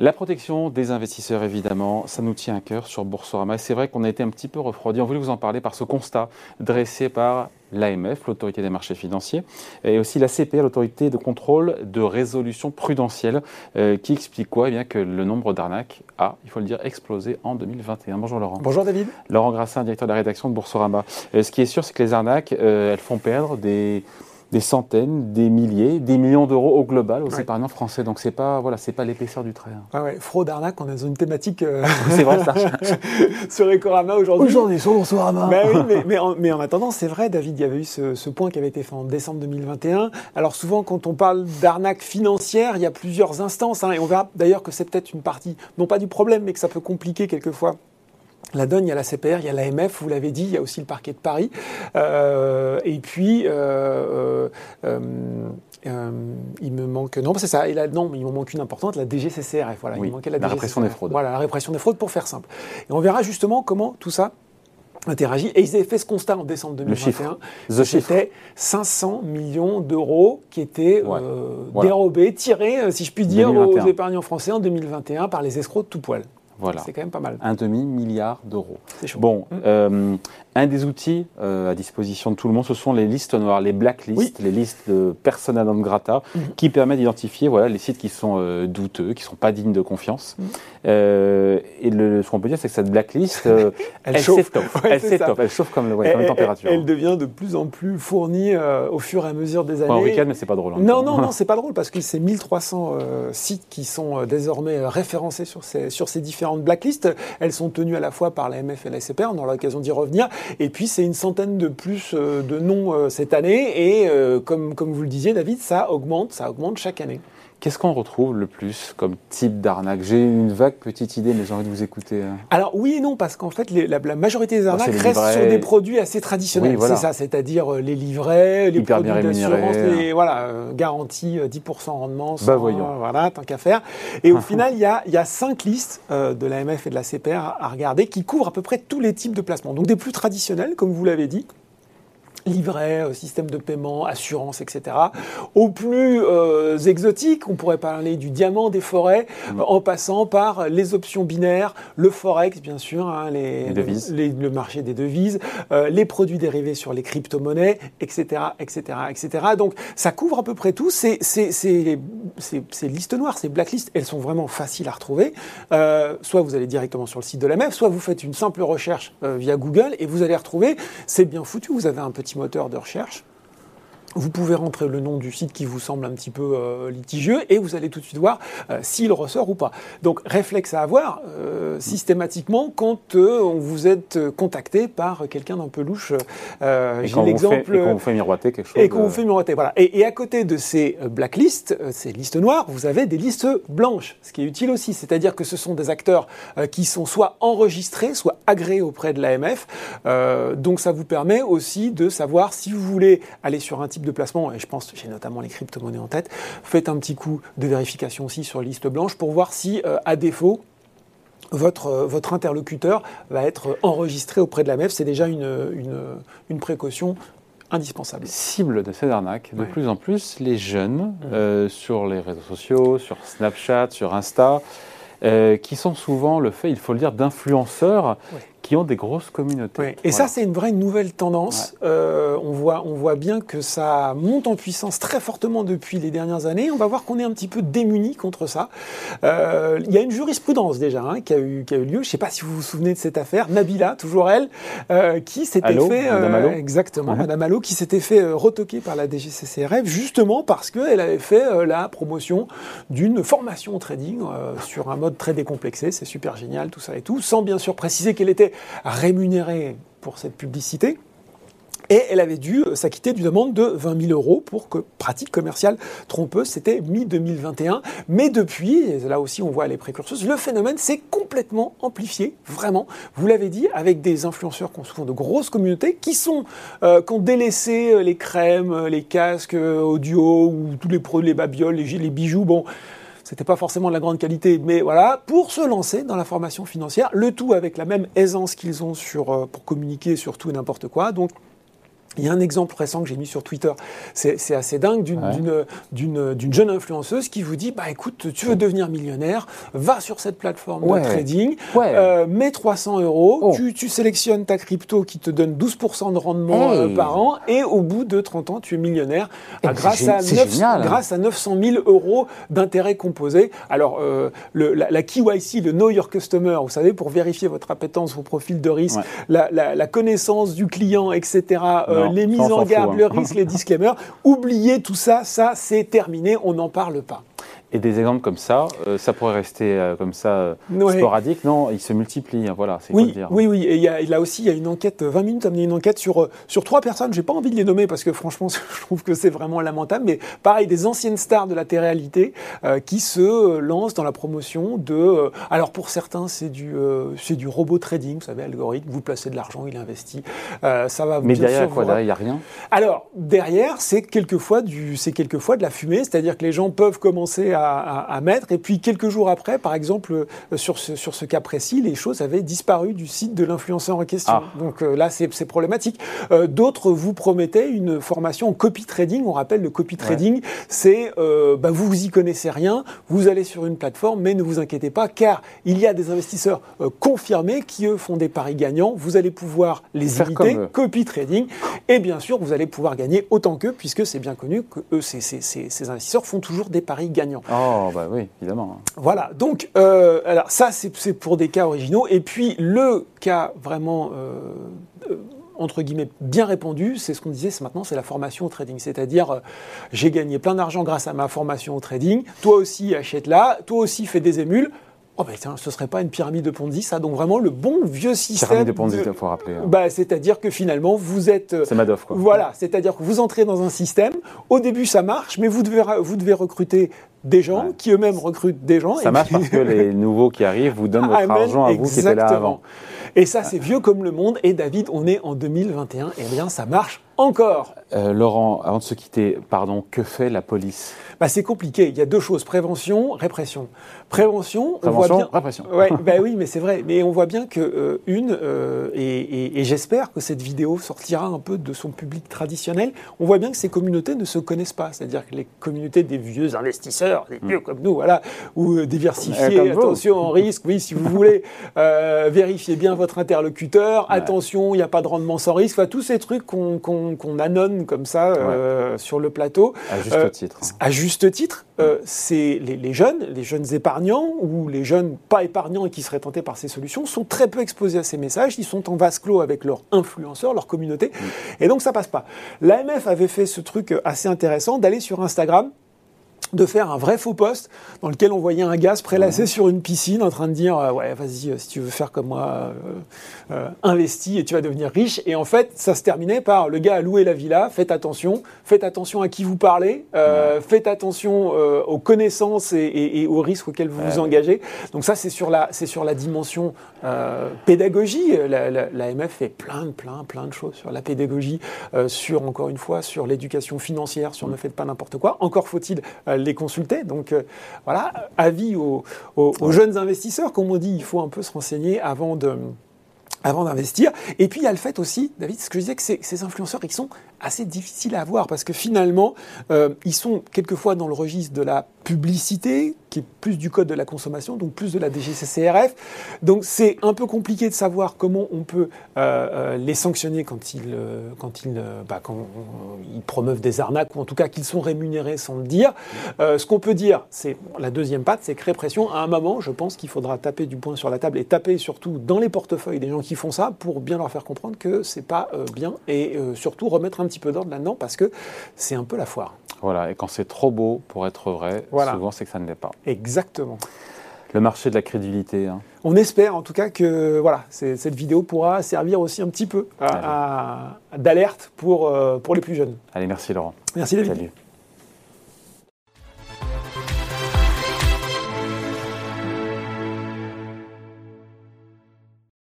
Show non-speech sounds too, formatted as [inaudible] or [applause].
La protection des investisseurs, évidemment, ça nous tient à cœur sur Boursorama. C'est vrai qu'on a été un petit peu refroidi. On voulait vous en parler par ce constat dressé par l'AMF, l'autorité des marchés financiers, et aussi la CPR, l'autorité de contrôle de résolution prudentielle, euh, qui explique quoi? Eh bien, Que le nombre d'arnaques a, il faut le dire, explosé en 2021. Bonjour Laurent. Bonjour David. Laurent Grassin, directeur de la rédaction de Boursorama. Euh, ce qui est sûr, c'est que les arnaques, euh, elles font perdre des des centaines, des milliers, des millions d'euros au global aux épargnants français. Donc c'est pas voilà, c'est pas l'épaisseur du trait. Hein. Ah ouais, fraude arnaque, on est dans une thématique. Euh, [laughs] c'est vrai ça. [laughs] sur Ecorama aujourd'hui. Aujourd'hui sur Boursorama. Mais, oui, mais, mais, en, mais, en, attendant, c'est vrai, David, il y avait eu ce, ce, point qui avait été fait en décembre 2021. Alors souvent, quand on parle d'arnaque financière, il y a plusieurs instances, hein, et on verra d'ailleurs que c'est peut-être une partie, non pas du problème, mais que ça peut compliquer quelquefois la donne, il y a la CPR, il y a l'AMF, vous l'avez dit, il y a aussi le parquet de Paris. Euh, et puis, euh, euh, il me manque. Non, c'est ça. Et là, non, il me manque une importante, la DGCCRF. Voilà, il manquait la, la répression des fraudes. Voilà, la répression des fraudes pour faire simple. Et on verra justement comment tout ça interagit. Et ils avaient fait ce constat en décembre 2021. C'était 500 millions d'euros qui étaient dérobés, tirés, si je puis dire, aux épargnants français en 2021 par les escrocs de tout poil. Voilà. C'est quand même pas mal. Un demi-milliard d'euros. Bon, mmh. euh, un des outils euh, à disposition de tout le monde, ce sont les listes noires, les blacklists, les listes de persona non grata, mmh. qui permettent d'identifier voilà, les sites qui sont euh, douteux, qui ne sont pas dignes de confiance. Mmh. et le, ce qu'on peut dire, c'est que cette blacklist, [laughs] elle, elle s'étoffe. elle s'étoffe, elle chauffe comme, la température. Elle, devient de plus en plus fournie au fur et à mesure des années. Pas en week-end, mais c'est pas drôle. Hein. non, non, non, [laughs] c'est pas drôle parce que c'est 1300 sites qui sont désormais référencés sur ces, sur ces différentes blacklists. Elles sont tenues à la fois par la MF et la SCPR, on aura l'occasion d'y revenir. Et puis, c'est une centaine de plus euh, de noms euh, cette année. Et euh, comme, comme vous le disiez, David, ça augmente, ça augmente chaque année. Qu'est-ce qu'on retrouve le plus comme type d'arnaque? J'ai une vague petite idée, mais j'ai envie de vous écouter. Hein. Alors oui et non, parce qu'en fait, la, majorité des oh, arnaques restent sur des produits assez traditionnels. C'est ça, c'est-à-dire euh, les livrets, les produits d'assurance, les voilà, euh, garantie 10% euh, rendement, bah voyons. voilà, tant qu'à faire. Et au [laughs] final, il y a, y a cinq listes de l'AMF et de la CPR à regarder qui couvrent à peu près tous les types de placements. Donc des plus traditionnels, comme vous l'avez dit, livret, euh, système de paiement, assurance, etc. Au plus euh, exotique, on pourrait parler du diamant des forêts, mm. en passant par les options binaires, le forex, bien sûr, hein, les, le marché des devises, euh, les produits dérivés sur les crypto-monnaies, etc., etc., etc. Donc, ça couvre à peu près tout. Ces, ces, ces, ces listes noires, ces blacklists, elles sont vraiment faciles à retrouver. soit vous allez directement sur le site de la MEF, soit vous faites une simple recherche via Google et vous allez retrouver. C'est bien foutu. Vous avez un petit moteur de recherche. Vous pouvez rentrer le nom du site qui vous semble un petit peu euh, litigieux et vous allez tout de suite voir euh, s'il ressort ou pas. Donc réflexe à avoir euh, systématiquement quand on vous êtes contacté par quelqu'un d'un peu louche. J'ai l'exemple. Et qu'on vous fait miroiter quelque chose. Et qu'on vous fait miroiter, voilà. Et, et, à côté de ces blacklists, ces listes noires, vous avez des listes blanches, ce qui est utile aussi. C'est-à-dire que ce sont des acteurs qui sont soit enregistrés, soit agréés auprès de l'AMF. donc ça vous permet aussi de savoir si vous voulez aller sur un type de placement, et je pense, j'ai notamment les crypto-monnaies en tête, faites un petit coup de vérification aussi sur liste blanche pour voir si, euh, à défaut, votre, euh, votre interlocuteur va être enregistré auprès de la MEF. C'est déjà une, une, précaution indispensable. Cible de ces arnaques, de plus en plus, les jeunes mmh. euh, sur les réseaux sociaux, sur Snapchat, sur Insta, qui sont souvent le fait, il faut le dire, d'influenceurs qui ont des grosses communautés. Et ça, c'est une vraie nouvelle tendance. Euh, on, voit, on voit bien que ça monte en puissance très fortement depuis les dernières années. On va voir qu'on est un petit peu démuni contre ça. Euh, il y a une jurisprudence déjà hein, qui, a eu, qui a eu lieu. Je ne sais pas si vous vous souvenez de cette affaire. Nabila, toujours elle, euh, qui s'était fait... Madame exactement, Madame Allo, qui s'était fait retoquer par la DGCCRF justement parce qu'elle avait fait la promotion d'une formation au trading sur un mode très décomplexé. C'est super génial, tout ça et tout, sans bien sûr préciser qu'elle était rémunérée pour cette publicité. Et elle avait dû s'acquitter d'une demande de 20 000 euros pour que pratique commerciale trompeuse, c'était mi-2021. Mais depuis, là aussi on voit les précurseuses, le phénomène s'est complètement amplifié, vraiment. Vous l'avez dit, avec des influenceurs qui ont souvent de grosses communautés, qui, sont, euh, qui ont délaissé les crèmes, les casques audio, ou tous les produits, les babioles, les, les bijoux. Bon, c'était pas forcément de la grande qualité, mais voilà, pour se lancer dans la formation financière, le tout avec la même aisance qu'ils ont sur, euh, pour communiquer sur tout et n'importe quoi. Donc, Il y a un exemple récent que j'ai mis sur Twitter, c'est assez dingue, d'une jeune influenceuse qui vous dit, bah écoute, tu veux devenir millionnaire, va sur cette plateforme de trading, euh, mets 300 euros, oh. tu, sélectionnes ta crypto qui te donne 12% de rendement euh, par an, et au bout de 30 ans, tu es millionnaire eh, grâce, à grâce à 900 000 euros d'intérêts composés. Alors, euh, le, la, KYC, le Know Your Customer, vous savez, pour vérifier votre appétence, vos profils de risque, la, connaissance du client, etc., les mises en garde, le hein. risque, les disclaimers. Oubliez tout ça, ça c'est terminé, on n'en parle pas. Et des exemples comme ça, euh, ça pourrait rester euh, comme ça euh, sporadique, non Ils se multiplient, hein, voilà, c'est oui, dire. Oui, oui, et y a, là aussi, il y a une enquête, 20 minutes, a mené une enquête sur, sur trois personnes, j'ai pas envie de les nommer parce que franchement, [laughs] je trouve que c'est vraiment lamentable, mais pareil, des anciennes stars de la télé-réalité qui se lancent dans la promotion de... alors pour certains, c'est du, c'est du robot trading, vous savez, algorithme, vous placez de l'argent, il investit, ça va... Mais derrière quoi Derrière, il n'y a rien? Alors, derrière, c'est quelquefois, du, quelquefois de la fumée, c'est-à-dire que les gens peuvent commencer à à, mettre. Et puis quelques jours après, par exemple, euh, sur ce, sur ce cas précis, les choses avaient disparu du site de l'influenceur en question. Ah. Donc euh, là, c'est problématique. Euh, d'autres vous promettaient une formation en copy trading. On rappelle le copy trading, c'est bah, vous vous y connaissez rien, vous allez sur une plateforme, mais ne vous inquiétez pas, car il y a des investisseurs confirmés qui eux font des paris gagnants. Vous allez pouvoir les imiter, copy trading, et bien sûr, vous allez pouvoir gagner autant qu'eux, puisque c'est bien connu que eux, ces, ces, ces investisseurs font toujours des paris gagnants. Oh, bah oui, évidemment. Voilà, donc, euh, alors ça, c'est pour des cas originaux. Et puis, le cas vraiment. Euh, euh, entre guillemets, bien répandu, c'est ce qu'on disait maintenant, c'est la formation au trading. C'est-à-dire, j'ai gagné plein d'argent grâce à ma formation au trading, toi aussi achète-la, toi aussi fais des émules, Oh ben tiens, ce serait pas une pyramide de Ponzi, ça Donc vraiment le bon vieux système. Pyramide de Ponzi, il faut rappeler. Hein. Bah, c'est-à-dire que finalement vous êtes. C'est Madoff quoi. Voilà, c'est-à-dire que vous entrez dans un système. Au début ça marche, mais vous devez vous devez recruter des gens qui eux-mêmes recrutent des gens. Ça marche parce que les [laughs] nouveaux qui arrivent vous donnent votre argent à vous qui étiez là avant. Et ça c'est vieux comme le monde. Et David, on est en 2021. Et bien ça marche encore. Euh, Laurent, avant de se quitter, pardon, que fait la police? Bah, C'est compliqué. Il y a deux choses, prévention, répression. Prévention, on voit bien... répression. Ouais, [laughs] bah oui, mais c'est vrai. Mais on voit bien que, euh, une, euh, et, j'espère que cette vidéo sortira un peu de son public traditionnel, on voit bien que ces communautés ne se connaissent pas. C'est-à-dire que les communautés des vieux investisseurs, des vieux mm. comme nous, voilà, ou diversifier, attention en risque, oui, si vous voulez, vérifiez bien votre interlocuteur, attention, il n'y a pas de rendement sans risque, enfin, tous ces trucs qu'on qu'on annonce comme ça euh, sur le plateau. À juste euh, titre. À juste titre, euh, c'est les, jeunes, les jeunes épargnants ou les jeunes pas épargnants et qui seraient tentés par ces solutions sont très peu exposés à ces messages. Ils sont en vase clos avec leurs influenceurs, leur communauté, mm. et donc ça passe pas. L'AMF avait fait ce truc assez intéressant d'aller sur Instagram de faire un vrai faux poste dans lequel on voyait un gars se prélasser sur une piscine en train de dire euh, ouais vas-y euh, si tu veux faire comme moi euh, investis et tu vas devenir riche. Et en fait ça se terminait par le gars a loué la villa faites attention faites attention à qui vous parlez faites attention aux connaissances et, aux risques auxquels vous vous engagez. Donc ça c'est sur la c'est sur la dimension pédagogie. La, la, MF fait plein plein plein de choses sur la pédagogie sur encore une fois sur l'éducation financière sur ne faites pas n'importe quoi. Encore faut-il les consulter. Donc euh, voilà, avis aux, jeunes investisseurs, comme on dit, il faut un peu se renseigner avant de avant d'investir. Et puis il y a le fait aussi, David, ce que je disais, que ces, influenceurs, ils sont assez difficiles à avoir parce que finalement, euh, ils sont quelquefois dans le registre de la publicité, qui est plus du code de la consommation, donc plus de la DGCCRF. Donc c'est un peu compliqué de savoir comment on peut euh, euh, les sanctionner quand ils, quand, ils, bah, quand ils promeuvent des arnaques, ou en tout cas qu'ils sont rémunérés sans le dire. ce qu'on peut dire, c'est la deuxième patte, c'est créer pression. À un moment, je pense qu'il faudra taper du poing sur la table et taper surtout dans les portefeuilles des gens qui font ça pour bien leur faire comprendre que c'est pas bien et surtout remettre un petit peu d'ordre là-dedans parce que c'est un peu la foire. Voilà, et quand c'est trop beau pour être vrai, souvent c'est que ça ne l'est pas. Exactement. Le marché de la crédibilité. Hein. On espère en tout cas que voilà, cette vidéo pourra servir aussi un petit peu d'alerte pour, euh, pour les plus jeunes. Allez, merci Laurent. Merci David. Salut.